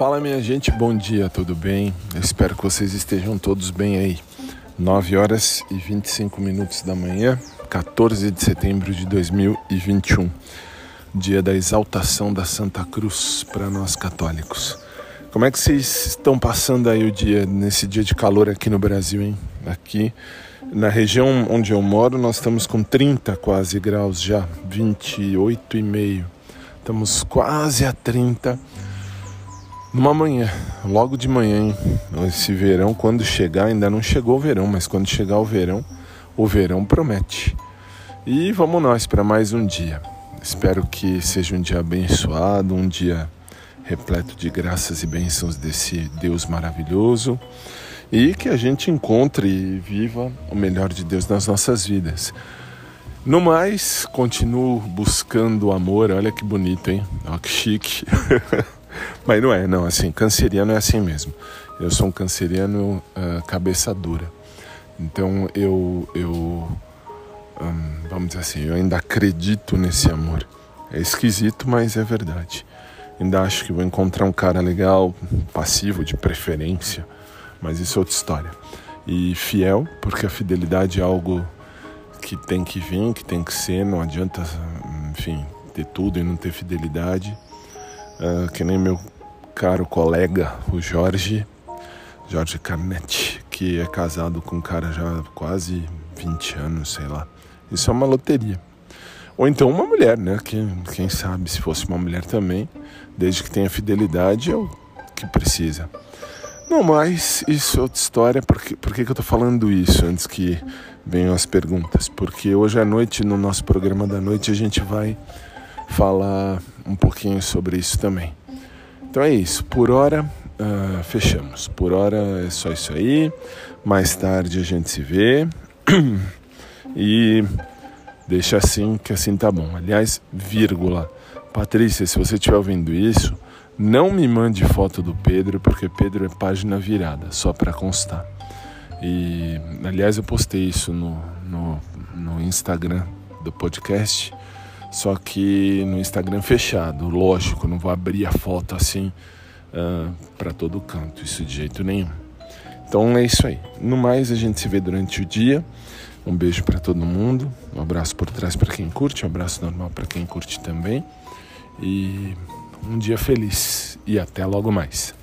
Fala minha gente, bom dia, tudo bem? Eu espero que vocês estejam todos bem aí. 9 horas e 25 minutos da manhã, 14 de setembro de 2021, dia da exaltação da Santa Cruz para nós católicos. Como é que vocês estão passando aí o dia, nesse dia de calor aqui no Brasil, hein? Aqui na região onde eu moro, nós estamos com 30 quase graus já, 28,5. Estamos quase a 30 numa manhã, logo de manhã, hein? esse verão, quando chegar, ainda não chegou o verão, mas quando chegar o verão, o verão promete. E vamos nós para mais um dia. Espero que seja um dia abençoado, um dia repleto de graças e bênçãos desse Deus maravilhoso e que a gente encontre e viva o melhor de Deus nas nossas vidas. No mais, continuo buscando amor. Olha que bonito, hein? Olha que chique. Mas não é, não, assim, canceriano é assim mesmo. Eu sou um canceriano uh, cabeça dura. Então eu, eu um, vamos dizer assim, eu ainda acredito nesse amor. É esquisito, mas é verdade. Ainda acho que vou encontrar um cara legal, passivo de preferência, mas isso é outra história. E fiel, porque a fidelidade é algo que tem que vir, que tem que ser, não adianta, enfim, ter tudo e não ter fidelidade. Uh, que nem meu caro colega, o Jorge, Jorge Carnetti, que é casado com um cara já há quase 20 anos, sei lá. Isso é uma loteria. Ou então uma mulher, né? Que, quem sabe se fosse uma mulher também, desde que tenha fidelidade, é o que precisa. Não, mas isso é outra história. Por que, por que, que eu tô falando isso antes que venham as perguntas? Porque hoje à noite, no nosso programa da noite, a gente vai falar um pouquinho sobre isso também. Então é isso. Por hora, uh, fechamos. Por hora é só isso aí. Mais tarde a gente se vê. e deixa assim, que assim tá bom. Aliás, vírgula. Patrícia, se você estiver ouvindo isso, não me mande foto do Pedro, porque Pedro é página virada, só para constar. E, aliás, eu postei isso no, no, no Instagram do podcast só que no Instagram fechado, lógico, não vou abrir a foto assim uh, ah, para todo canto, isso de jeito nenhum. Então é isso aí. No mais, a gente se vê durante o dia. Um beijo para todo mundo, um abraço por trás para quem curte, um abraço normal para quem curte também. E um dia feliz e até logo mais.